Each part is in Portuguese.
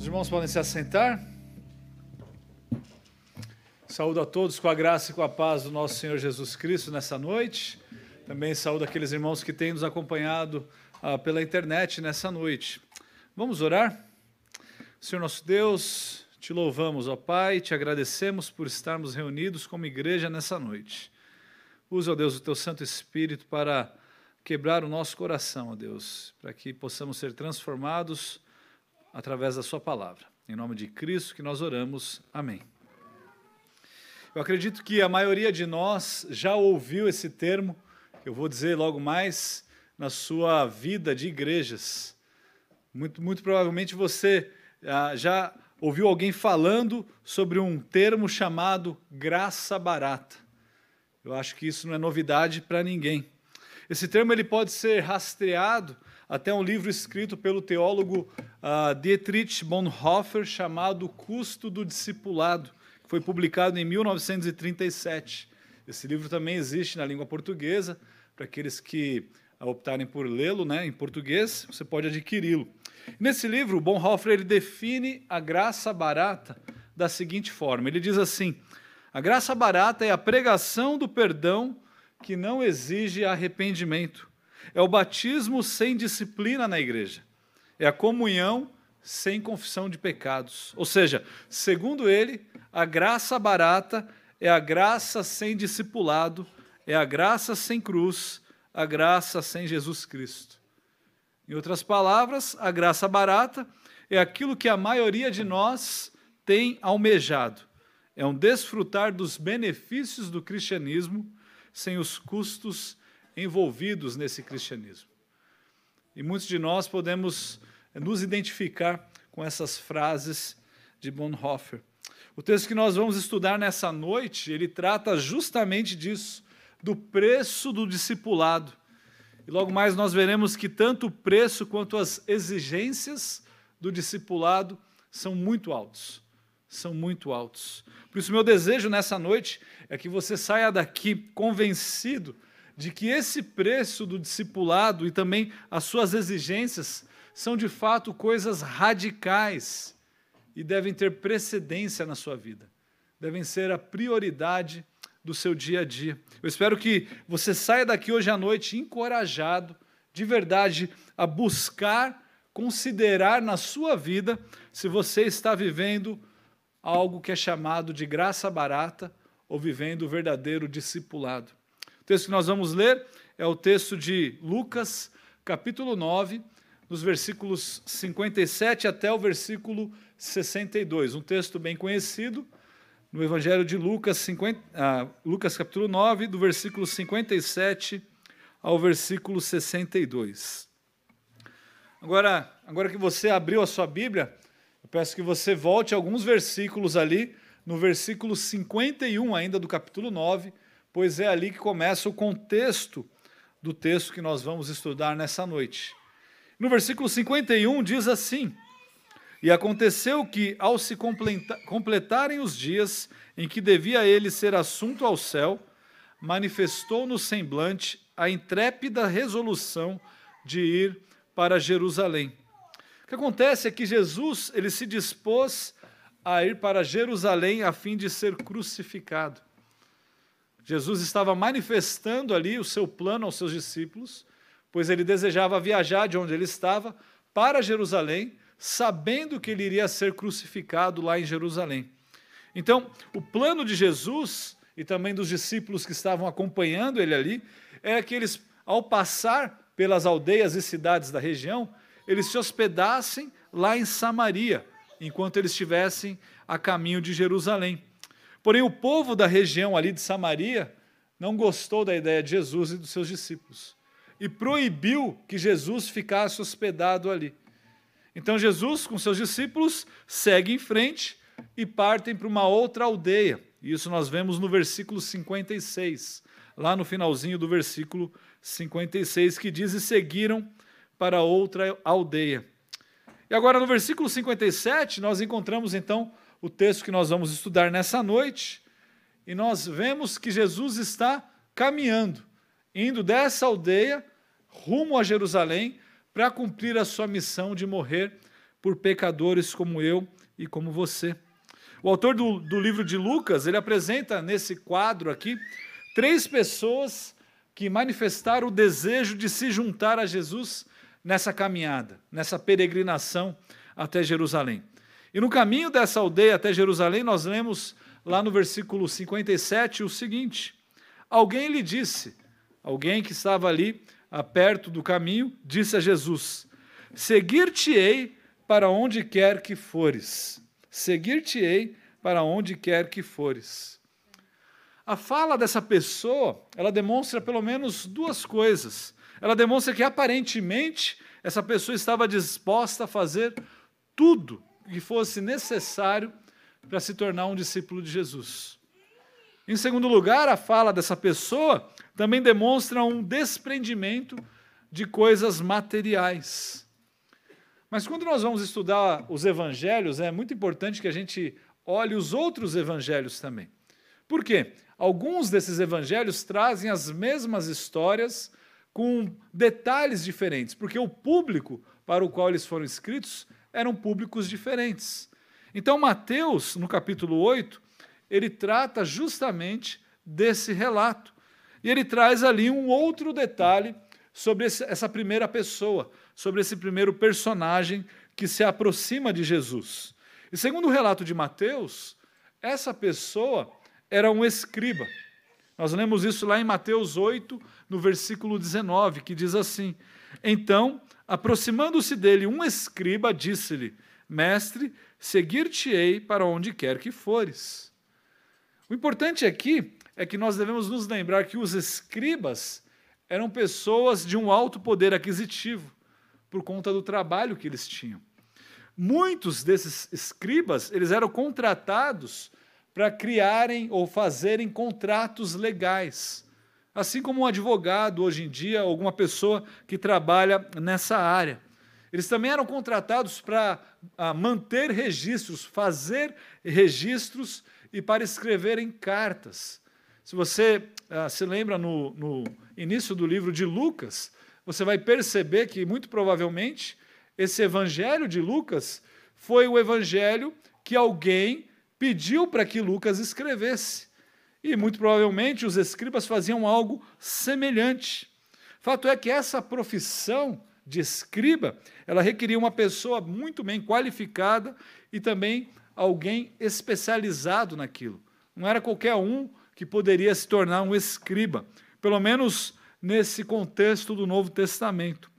Os irmãos podem se assentar. Saúdo a todos com a graça e com a paz do nosso Senhor Jesus Cristo nessa noite. Também saúdo aqueles irmãos que têm nos acompanhado ah, pela internet nessa noite. Vamos orar? Senhor nosso Deus, te louvamos, ó Pai, te agradecemos por estarmos reunidos como igreja nessa noite. Usa, ó Deus, o teu Santo Espírito para quebrar o nosso coração, ó Deus, para que possamos ser transformados através da Sua palavra. Em nome de Cristo que nós oramos. Amém. Eu acredito que a maioria de nós já ouviu esse termo, eu vou dizer logo mais, na sua vida de igrejas. Muito, muito provavelmente você ah, já ouviu alguém falando sobre um termo chamado graça barata. Eu acho que isso não é novidade para ninguém. Esse termo ele pode ser rastreado até um livro escrito pelo teólogo uh, Dietrich Bonhoeffer chamado Custo do Discipulado, que foi publicado em 1937. Esse livro também existe na língua portuguesa, para aqueles que optarem por lê-lo né, em português, você pode adquiri-lo. Nesse livro, Bonhoeffer ele define a graça barata da seguinte forma: ele diz assim, a graça barata é a pregação do perdão que não exige arrependimento. É o batismo sem disciplina na igreja. É a comunhão sem confissão de pecados. Ou seja, segundo ele, a graça barata é a graça sem discipulado, é a graça sem cruz, a graça sem Jesus Cristo. Em outras palavras, a graça barata é aquilo que a maioria de nós tem almejado. É um desfrutar dos benefícios do cristianismo sem os custos envolvidos nesse cristianismo. E muitos de nós podemos nos identificar com essas frases de Bonhoeffer. O texto que nós vamos estudar nessa noite, ele trata justamente disso, do preço do discipulado. E logo mais nós veremos que tanto o preço quanto as exigências do discipulado são muito altos. São muito altos. Por isso, meu desejo nessa noite é que você saia daqui convencido de que esse preço do discipulado e também as suas exigências são de fato coisas radicais e devem ter precedência na sua vida, devem ser a prioridade do seu dia a dia. Eu espero que você saia daqui hoje à noite encorajado, de verdade, a buscar, considerar na sua vida se você está vivendo algo que é chamado de graça barata ou vivendo o verdadeiro discipulado. O texto que nós vamos ler é o texto de Lucas, capítulo 9, nos versículos 57 até o versículo 62. Um texto bem conhecido no Evangelho de Lucas, 50, ah, Lucas capítulo 9, do versículo 57 ao versículo 62. Agora, agora que você abriu a sua Bíblia, eu peço que você volte alguns versículos ali, no versículo 51 ainda do capítulo 9, pois é ali que começa o contexto do texto que nós vamos estudar nessa noite. No versículo 51 diz assim: E aconteceu que, ao se completarem os dias em que devia ele ser assunto ao céu, manifestou no semblante a intrépida resolução de ir para Jerusalém que acontece é que Jesus ele se dispôs a ir para Jerusalém a fim de ser crucificado. Jesus estava manifestando ali o seu plano aos seus discípulos, pois ele desejava viajar de onde ele estava para Jerusalém, sabendo que ele iria ser crucificado lá em Jerusalém. Então, o plano de Jesus e também dos discípulos que estavam acompanhando ele ali era que eles, ao passar pelas aldeias e cidades da região, eles se hospedassem lá em Samaria, enquanto eles estivessem a caminho de Jerusalém. Porém, o povo da região ali de Samaria não gostou da ideia de Jesus e dos seus discípulos e proibiu que Jesus ficasse hospedado ali. Então, Jesus, com seus discípulos, segue em frente e partem para uma outra aldeia. Isso nós vemos no versículo 56, lá no finalzinho do versículo 56, que diz: E seguiram para outra aldeia. E agora no versículo 57, nós encontramos então o texto que nós vamos estudar nessa noite, e nós vemos que Jesus está caminhando, indo dessa aldeia rumo a Jerusalém para cumprir a sua missão de morrer por pecadores como eu e como você. O autor do, do livro de Lucas, ele apresenta nesse quadro aqui três pessoas que manifestaram o desejo de se juntar a Jesus nessa caminhada, nessa peregrinação até Jerusalém. E no caminho dessa aldeia até Jerusalém, nós lemos lá no versículo 57 o seguinte: Alguém lhe disse, alguém que estava ali perto do caminho, disse a Jesus: Seguir-te-ei para onde quer que fores. Seguir-te-ei para onde quer que fores. A fala dessa pessoa, ela demonstra pelo menos duas coisas. Ela demonstra que aparentemente essa pessoa estava disposta a fazer tudo que fosse necessário para se tornar um discípulo de Jesus. Em segundo lugar, a fala dessa pessoa também demonstra um desprendimento de coisas materiais. Mas quando nós vamos estudar os evangelhos, é muito importante que a gente olhe os outros evangelhos também. Por quê? Alguns desses evangelhos trazem as mesmas histórias com detalhes diferentes, porque o público para o qual eles foram escritos eram públicos diferentes. Então, Mateus, no capítulo 8, ele trata justamente desse relato. E ele traz ali um outro detalhe sobre essa primeira pessoa, sobre esse primeiro personagem que se aproxima de Jesus. E segundo o relato de Mateus, essa pessoa era um escriba. Nós lemos isso lá em Mateus 8, no versículo 19, que diz assim: Então, aproximando-se dele um escriba, disse-lhe: Mestre, seguir-te-ei para onde quer que fores. O importante aqui é que nós devemos nos lembrar que os escribas eram pessoas de um alto poder aquisitivo, por conta do trabalho que eles tinham. Muitos desses escribas, eles eram contratados para criarem ou fazerem contratos legais. Assim como um advogado hoje em dia, alguma pessoa que trabalha nessa área. Eles também eram contratados para ah, manter registros, fazer registros e para escreverem cartas. Se você ah, se lembra no, no início do livro de Lucas, você vai perceber que, muito provavelmente, esse evangelho de Lucas foi o evangelho que alguém pediu para que Lucas escrevesse. E muito provavelmente os escribas faziam algo semelhante. Fato é que essa profissão de escriba, ela requeria uma pessoa muito bem qualificada e também alguém especializado naquilo. Não era qualquer um que poderia se tornar um escriba, pelo menos nesse contexto do Novo Testamento.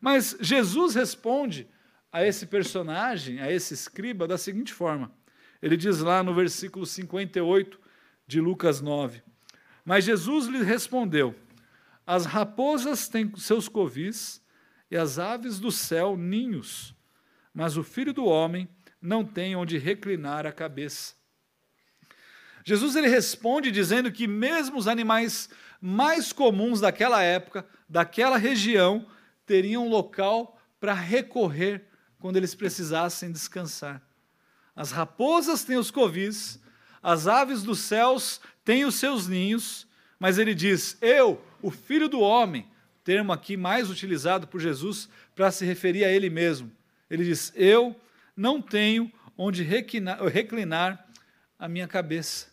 Mas Jesus responde a esse personagem, a esse escriba, da seguinte forma: ele diz lá no versículo 58 de Lucas 9: Mas Jesus lhe respondeu: As raposas têm seus covis e as aves do céu ninhos, mas o filho do homem não tem onde reclinar a cabeça. Jesus ele responde dizendo que mesmo os animais mais comuns daquela época, daquela região, teriam local para recorrer quando eles precisassem descansar. As raposas têm os covis, as aves dos céus têm os seus ninhos, mas ele diz: Eu, o filho do homem, termo aqui mais utilizado por Jesus para se referir a ele mesmo. Ele diz: Eu não tenho onde reclinar a minha cabeça,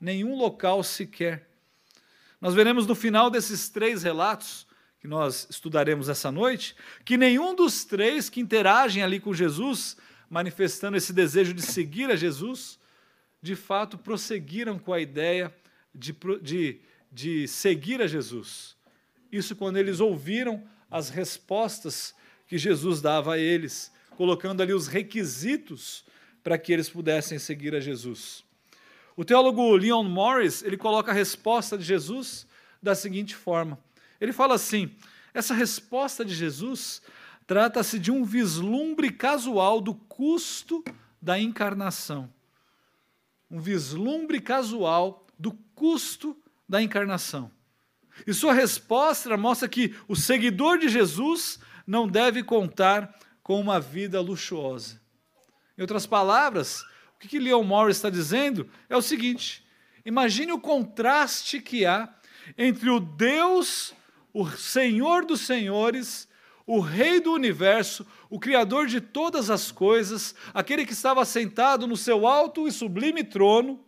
nenhum local sequer. Nós veremos no final desses três relatos, que nós estudaremos essa noite, que nenhum dos três que interagem ali com Jesus, manifestando esse desejo de seguir a Jesus, de fato prosseguiram com a ideia de, de, de seguir a Jesus. Isso quando eles ouviram as respostas que Jesus dava a eles, colocando ali os requisitos para que eles pudessem seguir a Jesus. O teólogo Leon Morris, ele coloca a resposta de Jesus da seguinte forma. Ele fala assim: essa resposta de Jesus trata-se de um vislumbre casual do custo da encarnação. Um vislumbre casual do custo da encarnação. E sua resposta mostra que o seguidor de Jesus não deve contar com uma vida luxuosa. Em outras palavras, o que Leon Morris está dizendo é o seguinte: imagine o contraste que há entre o Deus, o Senhor dos Senhores, o Rei do universo, o Criador de todas as coisas, aquele que estava sentado no seu alto e sublime trono,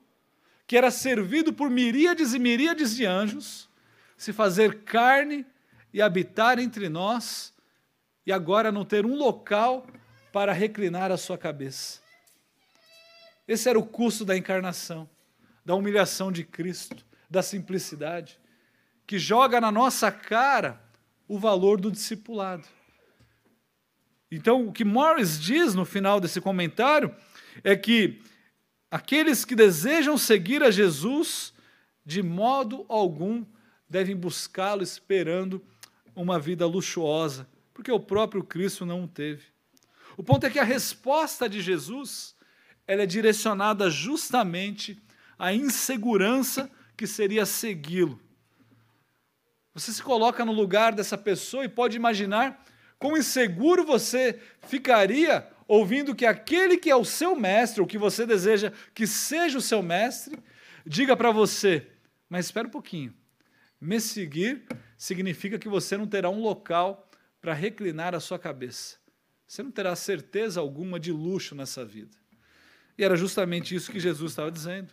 que era servido por miríades e miríades de anjos, se fazer carne e habitar entre nós, e agora não ter um local para reclinar a sua cabeça. Esse era o custo da encarnação, da humilhação de Cristo, da simplicidade, que joga na nossa cara o valor do discipulado. Então, o que Morris diz no final desse comentário é que aqueles que desejam seguir a Jesus, de modo algum, devem buscá-lo esperando uma vida luxuosa, porque o próprio Cristo não o teve. O ponto é que a resposta de Jesus ela é direcionada justamente à insegurança que seria segui-lo. Você se coloca no lugar dessa pessoa e pode imaginar quão inseguro você ficaria ouvindo que aquele que é o seu mestre, ou que você deseja que seja o seu mestre, diga para você: Mas espera um pouquinho, me seguir significa que você não terá um local para reclinar a sua cabeça. Você não terá certeza alguma de luxo nessa vida. E era justamente isso que Jesus estava dizendo.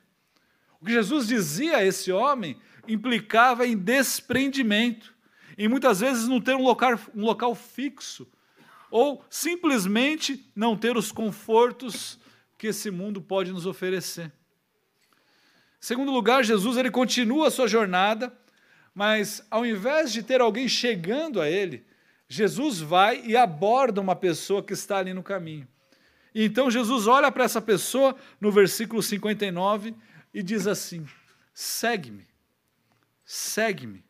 O que Jesus dizia a esse homem implicava em desprendimento, em muitas vezes não ter um local, um local fixo, ou simplesmente não ter os confortos que esse mundo pode nos oferecer. Em segundo lugar, Jesus ele continua a sua jornada, mas ao invés de ter alguém chegando a ele, Jesus vai e aborda uma pessoa que está ali no caminho. E então Jesus olha para essa pessoa no versículo 59 e diz assim: segue-me segue-me.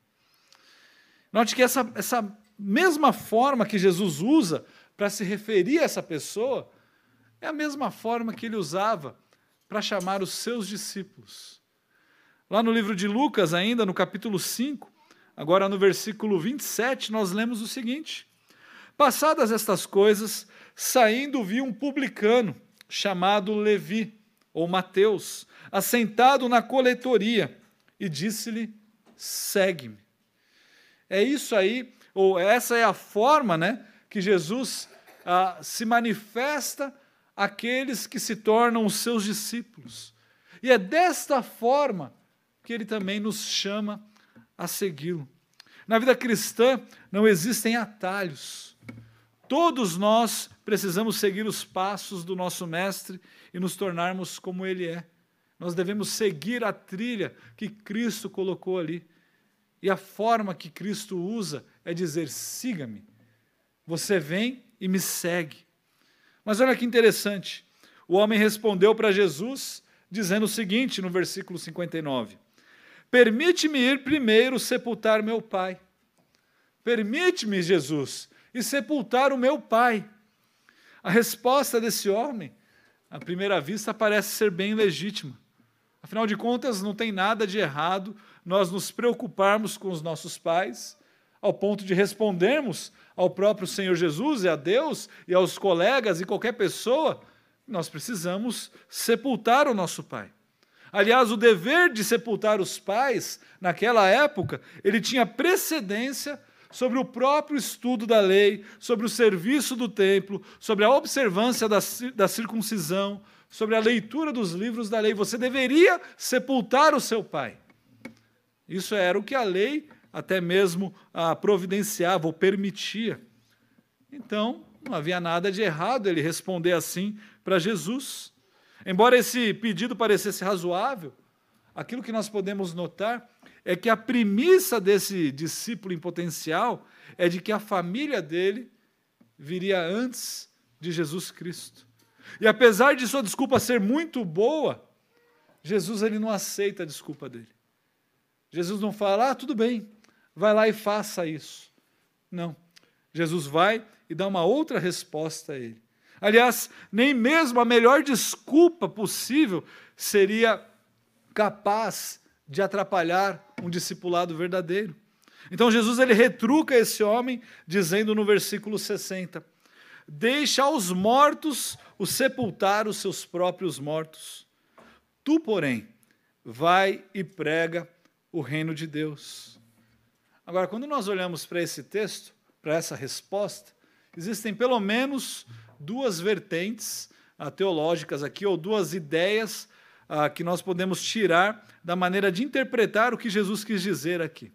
Note que essa, essa mesma forma que Jesus usa para se referir a essa pessoa é a mesma forma que ele usava para chamar os seus discípulos. Lá no livro de Lucas, ainda no capítulo 5, agora no versículo 27, nós lemos o seguinte: Passadas estas coisas, saindo vi um publicano chamado Levi, ou Mateus, assentado na coletoria, e disse-lhe: segue-me. É isso aí, ou essa é a forma né, que Jesus ah, se manifesta àqueles que se tornam os seus discípulos. E é desta forma que ele também nos chama a segui-lo. Na vida cristã não existem atalhos. Todos nós precisamos seguir os passos do nosso Mestre e nos tornarmos como Ele é. Nós devemos seguir a trilha que Cristo colocou ali. E a forma que Cristo usa é dizer: siga-me. Você vem e me segue. Mas olha que interessante. O homem respondeu para Jesus, dizendo o seguinte no versículo 59: Permite-me ir primeiro sepultar meu pai. Permite-me, Jesus, e sepultar o meu pai. A resposta desse homem, à primeira vista, parece ser bem legítima. Afinal de contas, não tem nada de errado nós nos preocuparmos com os nossos pais, ao ponto de respondermos ao próprio Senhor Jesus e a Deus e aos colegas e qualquer pessoa, nós precisamos sepultar o nosso pai. Aliás, o dever de sepultar os pais, naquela época, ele tinha precedência sobre o próprio estudo da lei, sobre o serviço do templo, sobre a observância da, da circuncisão, sobre a leitura dos livros da lei. Você deveria sepultar o seu pai. Isso era o que a lei até mesmo ah, providenciava ou permitia. Então, não havia nada de errado ele responder assim para Jesus. Embora esse pedido parecesse razoável, aquilo que nós podemos notar é que a premissa desse discípulo em potencial é de que a família dele viria antes de Jesus Cristo. E apesar de sua desculpa ser muito boa, Jesus ele não aceita a desculpa dele. Jesus não fala, ah, tudo bem, vai lá e faça isso. Não. Jesus vai e dá uma outra resposta a ele. Aliás, nem mesmo a melhor desculpa possível seria capaz de atrapalhar um discipulado verdadeiro. Então Jesus ele retruca esse homem dizendo no versículo 60: Deixa aos mortos o sepultar os seus próprios mortos. Tu, porém, vai e prega o reino de Deus. Agora, quando nós olhamos para esse texto, para essa resposta, existem pelo menos duas vertentes ah, teológicas aqui, ou duas ideias ah, que nós podemos tirar da maneira de interpretar o que Jesus quis dizer aqui.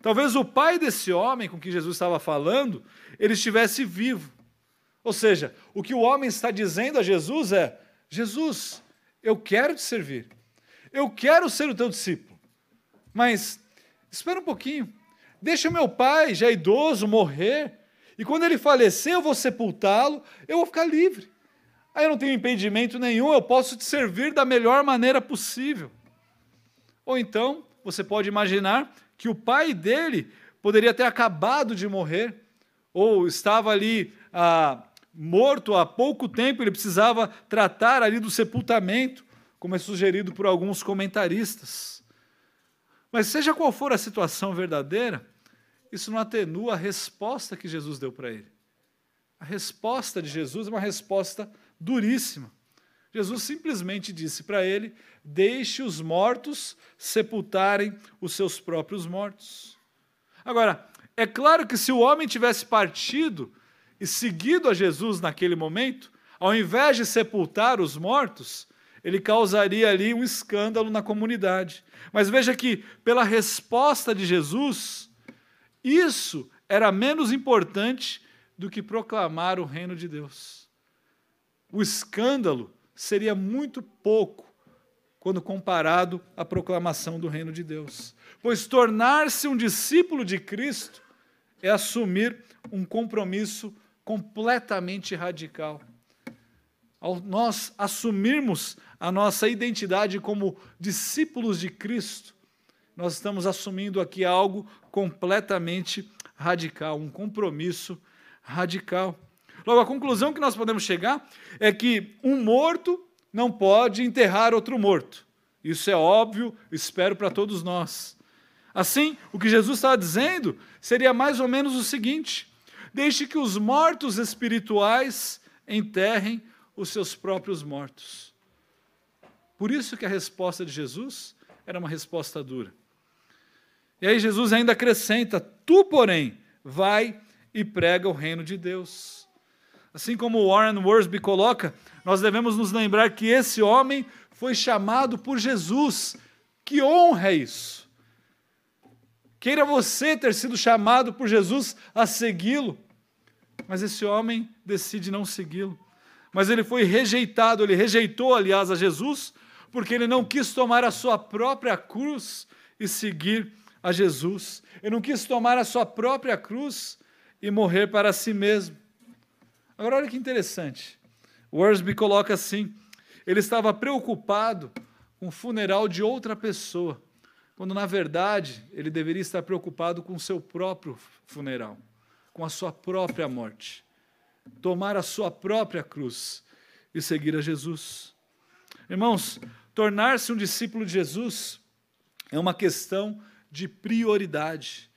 Talvez o pai desse homem com que Jesus estava falando, ele estivesse vivo. Ou seja, o que o homem está dizendo a Jesus é: Jesus, eu quero te servir, eu quero ser o teu discípulo, mas espera um pouquinho, deixa meu pai, já idoso, morrer, e quando ele falecer, eu vou sepultá-lo, eu vou ficar livre. Aí eu não tenho impedimento nenhum, eu posso te servir da melhor maneira possível. Ou então, você pode imaginar que o pai dele poderia ter acabado de morrer, ou estava ali ah, morto há pouco tempo, ele precisava tratar ali do sepultamento, como é sugerido por alguns comentaristas. Mas seja qual for a situação verdadeira, isso não atenua a resposta que Jesus deu para ele. A resposta de Jesus é uma resposta duríssima. Jesus simplesmente disse para ele: Deixe os mortos sepultarem os seus próprios mortos. Agora, é claro que se o homem tivesse partido e seguido a Jesus naquele momento, ao invés de sepultar os mortos, ele causaria ali um escândalo na comunidade. Mas veja que, pela resposta de Jesus, isso era menos importante do que proclamar o reino de Deus. O escândalo seria muito pouco quando comparado à proclamação do reino de Deus. Pois tornar-se um discípulo de Cristo é assumir um compromisso completamente radical. Ao nós assumirmos a nossa identidade como discípulos de Cristo, nós estamos assumindo aqui algo completamente radical, um compromisso radical. Logo, a conclusão que nós podemos chegar é que um morto não pode enterrar outro morto. Isso é óbvio, espero para todos nós. Assim, o que Jesus estava dizendo seria mais ou menos o seguinte: deixe que os mortos espirituais enterrem os seus próprios mortos. Por isso que a resposta de Jesus era uma resposta dura. E aí Jesus ainda acrescenta: Tu, porém, vai e prega o reino de Deus. Assim como Warren Worsby coloca, nós devemos nos lembrar que esse homem foi chamado por Jesus. Que honra é isso! Queira você ter sido chamado por Jesus a segui-lo, mas esse homem decide não segui-lo. Mas ele foi rejeitado, ele rejeitou, aliás, a Jesus, porque ele não quis tomar a sua própria cruz e seguir a Jesus. Ele não quis tomar a sua própria cruz e morrer para si mesmo. Agora, olha que interessante. Worsby coloca assim: ele estava preocupado com o funeral de outra pessoa, quando na verdade ele deveria estar preocupado com o seu próprio funeral, com a sua própria morte. Tomar a sua própria cruz e seguir a Jesus. Irmãos, tornar-se um discípulo de Jesus é uma questão de prioridade.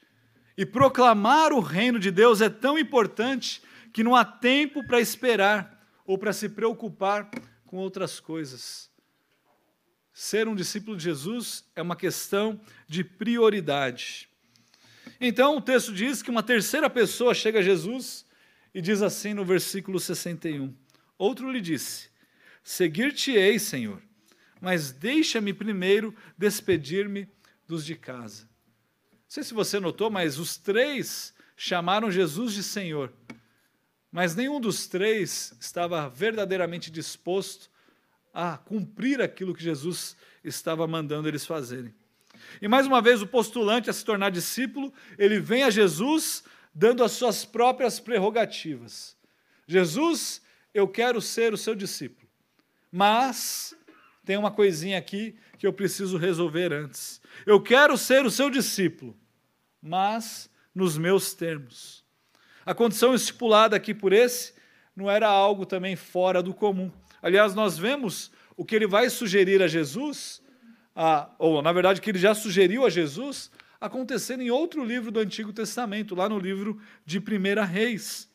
E proclamar o reino de Deus é tão importante que não há tempo para esperar ou para se preocupar com outras coisas. Ser um discípulo de Jesus é uma questão de prioridade. Então o texto diz que uma terceira pessoa chega a Jesus e diz assim no versículo 61. Outro lhe disse: Seguir-te-ei, Senhor, mas deixa-me primeiro despedir-me dos de casa. Não sei se você notou, mas os três chamaram Jesus de Senhor. Mas nenhum dos três estava verdadeiramente disposto a cumprir aquilo que Jesus estava mandando eles fazerem. E mais uma vez, o postulante a se tornar discípulo, ele vem a Jesus dando as suas próprias prerrogativas. Jesus, eu quero ser o seu discípulo, mas tem uma coisinha aqui que eu preciso resolver antes. Eu quero ser o seu discípulo, mas nos meus termos. A condição estipulada aqui por esse não era algo também fora do comum. Aliás, nós vemos o que ele vai sugerir a Jesus, a, ou na verdade, que ele já sugeriu a Jesus, acontecendo em outro livro do Antigo Testamento, lá no livro de 1 Reis.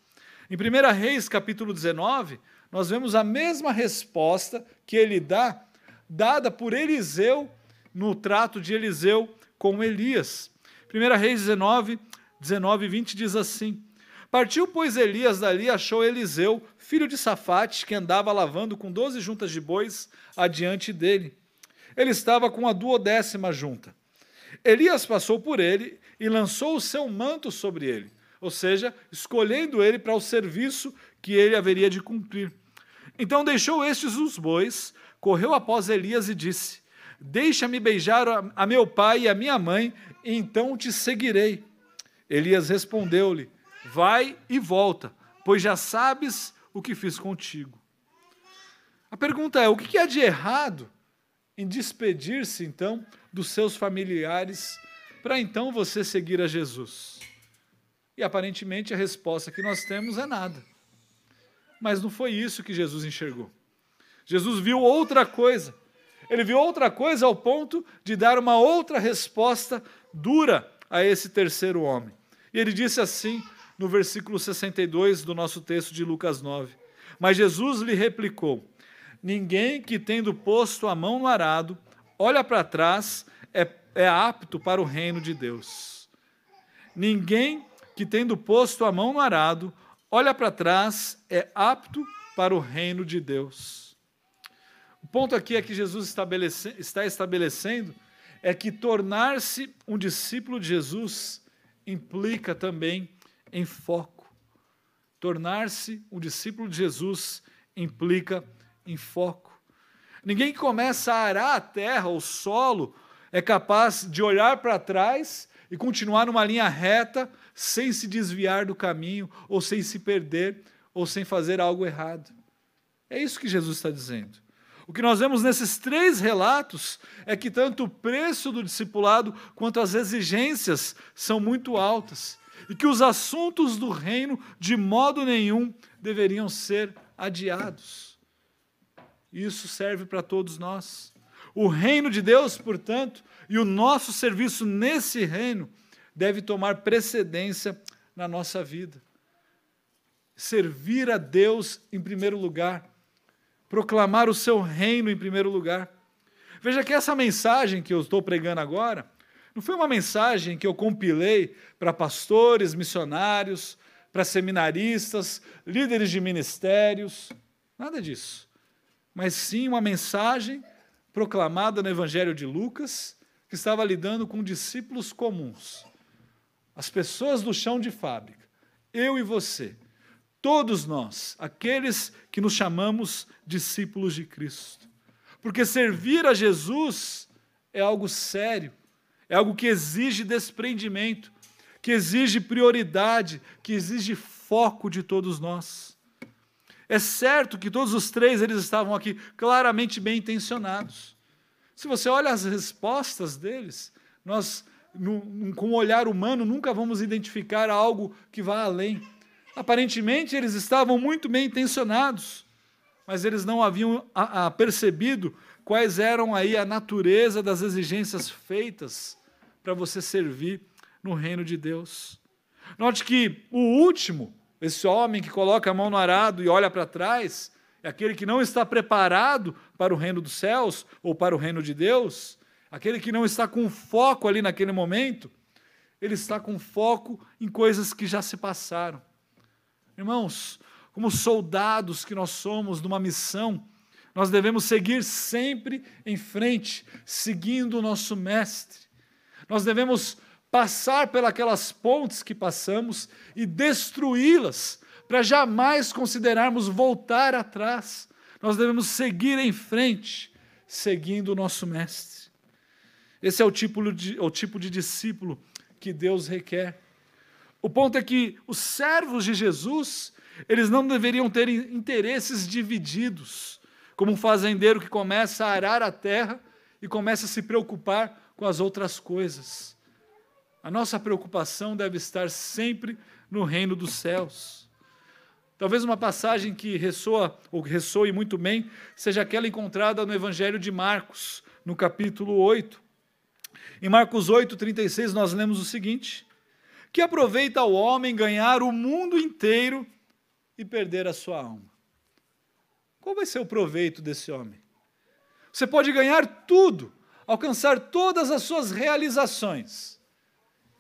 Em 1 Reis, capítulo 19, nós vemos a mesma resposta que ele dá dada por Eliseu no trato de Eliseu com Elias. 1 Reis 19, 19 e 20 diz assim: Partiu, pois, Elias dali achou Eliseu, filho de Safate, que andava lavando com doze juntas de bois adiante dele. Ele estava com a duodécima junta. Elias passou por ele e lançou o seu manto sobre ele, ou seja, escolhendo ele para o serviço que ele haveria de cumprir. Então deixou estes os bois, correu após Elias e disse: Deixa-me beijar a meu pai e a minha mãe, então te seguirei. Elias respondeu-lhe: Vai e volta, pois já sabes o que fiz contigo. A pergunta é: o que há de errado em despedir-se, então, dos seus familiares, para então você seguir a Jesus? E aparentemente a resposta que nós temos é nada. Mas não foi isso que Jesus enxergou. Jesus viu outra coisa. Ele viu outra coisa ao ponto de dar uma outra resposta dura a esse terceiro homem. E ele disse assim no versículo 62 do nosso texto de Lucas 9: Mas Jesus lhe replicou: Ninguém que, tendo posto a mão no arado, olha para trás, é, é apto para o reino de Deus. Ninguém que, tendo posto a mão no arado, olha para trás, é apto para o reino de Deus. Ponto aqui é que Jesus estabelece, está estabelecendo é que tornar-se um discípulo de Jesus implica também em foco. Tornar-se um discípulo de Jesus implica em foco. Ninguém que começa a arar a terra, o solo, é capaz de olhar para trás e continuar numa linha reta, sem se desviar do caminho, ou sem se perder, ou sem fazer algo errado. É isso que Jesus está dizendo. O que nós vemos nesses três relatos é que tanto o preço do discipulado quanto as exigências são muito altas e que os assuntos do reino de modo nenhum deveriam ser adiados. Isso serve para todos nós. O reino de Deus, portanto, e o nosso serviço nesse reino deve tomar precedência na nossa vida. Servir a Deus em primeiro lugar proclamar o seu reino em primeiro lugar. Veja que essa mensagem que eu estou pregando agora não foi uma mensagem que eu compilei para pastores, missionários, para seminaristas, líderes de ministérios, nada disso. Mas sim uma mensagem proclamada no Evangelho de Lucas, que estava lidando com discípulos comuns, as pessoas do chão de fábrica, eu e você Todos nós, aqueles que nos chamamos discípulos de Cristo. Porque servir a Jesus é algo sério, é algo que exige desprendimento, que exige prioridade, que exige foco de todos nós. É certo que todos os três eles estavam aqui claramente bem intencionados. Se você olha as respostas deles, nós, com o olhar humano, nunca vamos identificar algo que vá além. Aparentemente eles estavam muito bem intencionados, mas eles não haviam a, percebido quais eram aí a natureza das exigências feitas para você servir no reino de Deus. Note que o último, esse homem que coloca a mão no arado e olha para trás, é aquele que não está preparado para o reino dos céus ou para o reino de Deus, aquele que não está com foco ali naquele momento, ele está com foco em coisas que já se passaram. Irmãos, como soldados que nós somos numa missão, nós devemos seguir sempre em frente, seguindo o nosso Mestre. Nós devemos passar pelas pontes que passamos e destruí-las, para jamais considerarmos voltar atrás. Nós devemos seguir em frente, seguindo o nosso Mestre. Esse é o tipo de, o tipo de discípulo que Deus requer. O ponto é que os servos de Jesus, eles não deveriam ter interesses divididos, como um fazendeiro que começa a arar a terra e começa a se preocupar com as outras coisas. A nossa preocupação deve estar sempre no reino dos céus. Talvez uma passagem que ressoa ou ressoe muito bem seja aquela encontrada no Evangelho de Marcos, no capítulo 8. Em Marcos 8, 36, nós lemos o seguinte: que aproveita o homem ganhar o mundo inteiro e perder a sua alma? Qual vai ser o proveito desse homem? Você pode ganhar tudo, alcançar todas as suas realizações,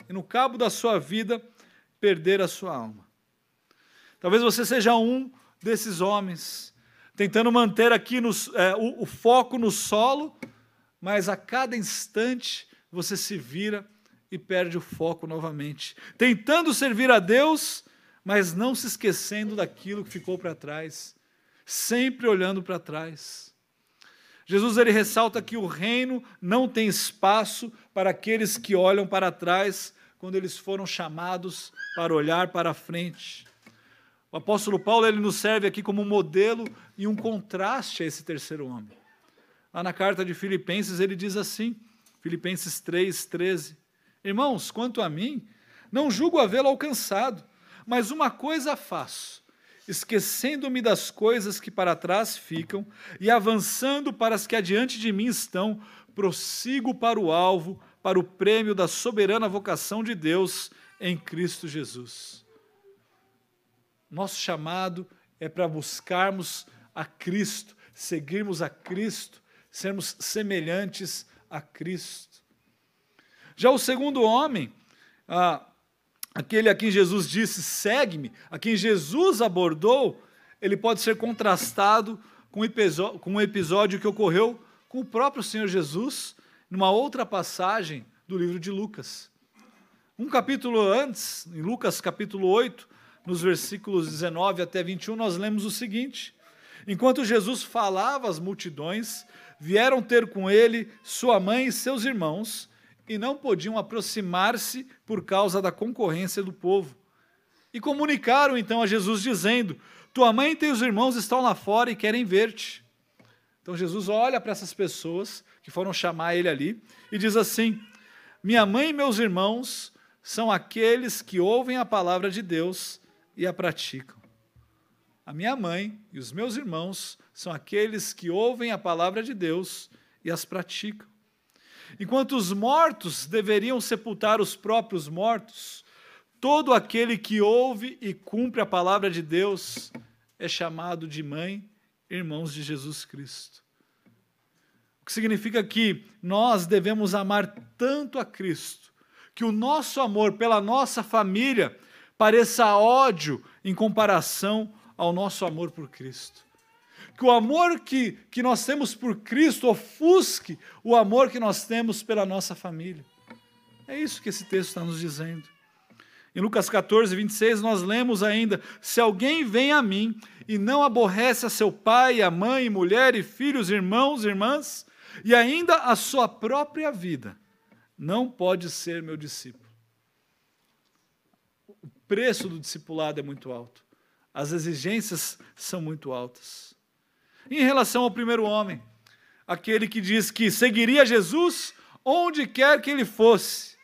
e no cabo da sua vida perder a sua alma. Talvez você seja um desses homens, tentando manter aqui no, é, o, o foco no solo, mas a cada instante você se vira e perde o foco novamente, tentando servir a Deus, mas não se esquecendo daquilo que ficou para trás, sempre olhando para trás. Jesus ele ressalta que o reino não tem espaço para aqueles que olham para trás quando eles foram chamados para olhar para frente. O apóstolo Paulo ele nos serve aqui como um modelo e um contraste a esse terceiro homem. Lá na carta de Filipenses ele diz assim, Filipenses 3, 13: Irmãos, quanto a mim, não julgo havê-lo alcançado, mas uma coisa faço, esquecendo-me das coisas que para trás ficam e avançando para as que adiante de mim estão, prossigo para o alvo, para o prêmio da soberana vocação de Deus em Cristo Jesus. Nosso chamado é para buscarmos a Cristo, seguirmos a Cristo, sermos semelhantes a Cristo. Já o segundo homem, ah, aquele a quem Jesus disse, segue-me, a quem Jesus abordou, ele pode ser contrastado com, com um episódio que ocorreu com o próprio Senhor Jesus, numa outra passagem do livro de Lucas. Um capítulo antes, em Lucas capítulo 8, nos versículos 19 até 21, nós lemos o seguinte: Enquanto Jesus falava às multidões, vieram ter com ele sua mãe e seus irmãos, e não podiam aproximar-se por causa da concorrência do povo. E comunicaram então a Jesus, dizendo: Tua mãe e teus irmãos estão lá fora e querem ver-te. Então Jesus olha para essas pessoas que foram chamar ele ali e diz assim: Minha mãe e meus irmãos são aqueles que ouvem a palavra de Deus e a praticam. A minha mãe e os meus irmãos são aqueles que ouvem a palavra de Deus e as praticam. Enquanto os mortos deveriam sepultar os próprios mortos, todo aquele que ouve e cumpre a palavra de Deus é chamado de mãe, irmãos de Jesus Cristo. O que significa que nós devemos amar tanto a Cristo, que o nosso amor pela nossa família pareça ódio em comparação ao nosso amor por Cristo que o amor que, que nós temos por Cristo ofusque o amor que nós temos pela nossa família. É isso que esse texto está nos dizendo. Em Lucas 14, 26, nós lemos ainda: Se alguém vem a mim e não aborrece a seu pai, a mãe, mulher e filhos, irmãos, irmãs, e ainda a sua própria vida, não pode ser meu discípulo. O preço do discipulado é muito alto, as exigências são muito altas. Em relação ao primeiro homem, aquele que diz que seguiria Jesus onde quer que ele fosse,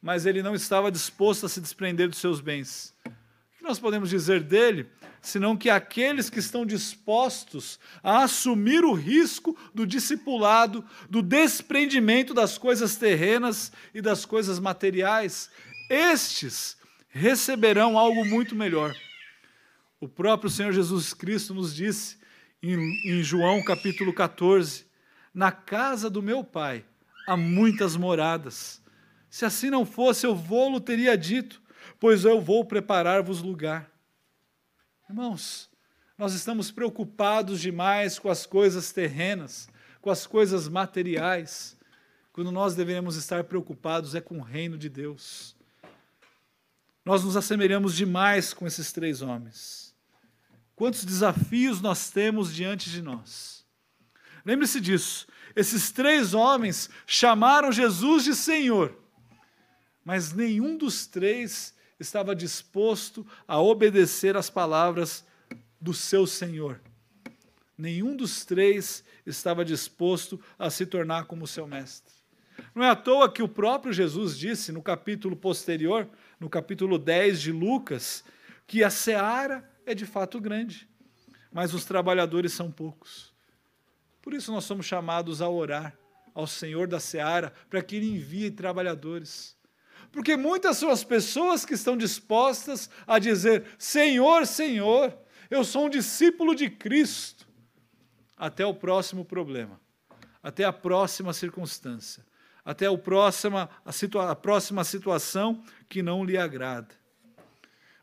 mas ele não estava disposto a se desprender dos seus bens. O que nós podemos dizer dele, senão que aqueles que estão dispostos a assumir o risco do discipulado, do desprendimento das coisas terrenas e das coisas materiais, estes receberão algo muito melhor. O próprio Senhor Jesus Cristo nos disse em, em João capítulo 14: Na casa do meu pai há muitas moradas. Se assim não fosse, eu vou-lo teria dito, pois eu vou preparar-vos lugar. Irmãos, nós estamos preocupados demais com as coisas terrenas, com as coisas materiais, quando nós deveríamos estar preocupados é com o reino de Deus. Nós nos assemelhamos demais com esses três homens. Quantos desafios nós temos diante de nós. Lembre-se disso. Esses três homens chamaram Jesus de Senhor, mas nenhum dos três estava disposto a obedecer às palavras do seu Senhor. Nenhum dos três estava disposto a se tornar como seu mestre. Não é à toa que o próprio Jesus disse no capítulo posterior, no capítulo 10 de Lucas, que a seara é de fato grande, mas os trabalhadores são poucos. Por isso nós somos chamados a orar ao Senhor da seara para que Ele envie trabalhadores. Porque muitas são as pessoas que estão dispostas a dizer: Senhor, Senhor, eu sou um discípulo de Cristo. Até o próximo problema, até a próxima circunstância, até o próxima, a, situa a próxima situação que não lhe agrada.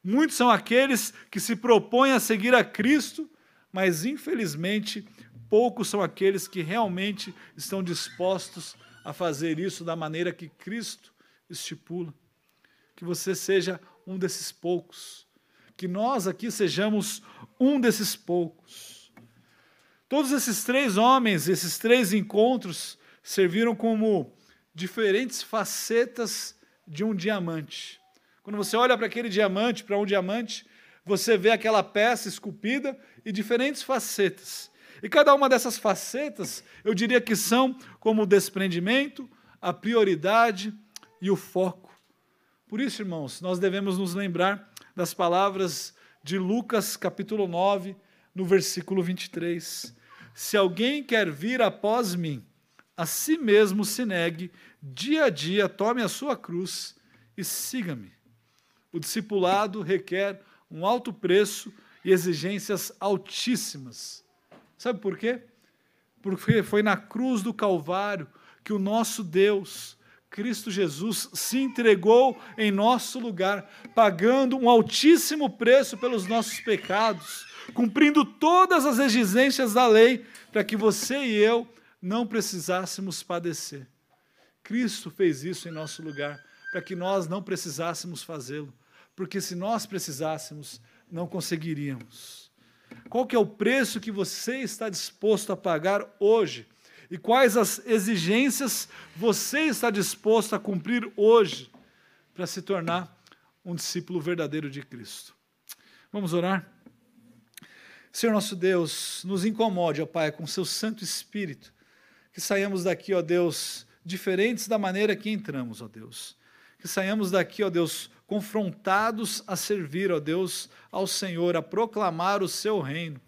Muitos são aqueles que se propõem a seguir a Cristo, mas infelizmente poucos são aqueles que realmente estão dispostos a fazer isso da maneira que Cristo estipula. Que você seja um desses poucos. Que nós aqui sejamos um desses poucos. Todos esses três homens, esses três encontros, serviram como diferentes facetas de um diamante. Quando você olha para aquele diamante, para um diamante, você vê aquela peça esculpida e diferentes facetas. E cada uma dessas facetas, eu diria que são como o desprendimento, a prioridade e o foco. Por isso, irmãos, nós devemos nos lembrar das palavras de Lucas capítulo 9, no versículo 23. Se alguém quer vir após mim, a si mesmo se negue, dia a dia tome a sua cruz e siga-me. O discipulado requer um alto preço e exigências altíssimas. Sabe por quê? Porque foi na cruz do Calvário que o nosso Deus, Cristo Jesus, se entregou em nosso lugar, pagando um altíssimo preço pelos nossos pecados, cumprindo todas as exigências da lei, para que você e eu não precisássemos padecer. Cristo fez isso em nosso lugar, para que nós não precisássemos fazê-lo, porque se nós precisássemos, não conseguiríamos. Qual que é o preço que você está disposto a pagar hoje? E quais as exigências você está disposto a cumprir hoje para se tornar um discípulo verdadeiro de Cristo? Vamos orar? Senhor nosso Deus, nos incomode, ó Pai, com seu Santo Espírito que saiamos daqui, ó Deus, diferentes da maneira que entramos, ó Deus. Que saiamos daqui, ó Deus, confrontados a servir, ó Deus, ao Senhor, a proclamar o seu reino,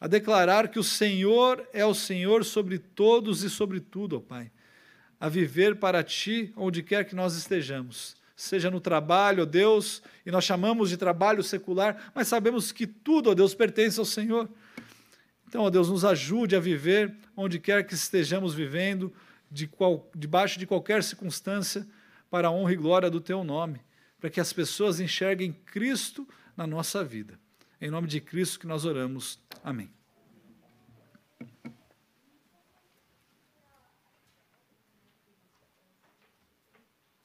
a declarar que o Senhor é o Senhor sobre todos e sobre tudo, ó Pai. A viver para ti onde quer que nós estejamos, seja no trabalho, ó Deus, e nós chamamos de trabalho secular, mas sabemos que tudo, ó Deus, pertence ao Senhor. Então, ó Deus, nos ajude a viver onde quer que estejamos vivendo, de qual, debaixo de qualquer circunstância, para a honra e glória do Teu nome, para que as pessoas enxerguem Cristo na nossa vida. Em nome de Cristo que nós oramos. Amém.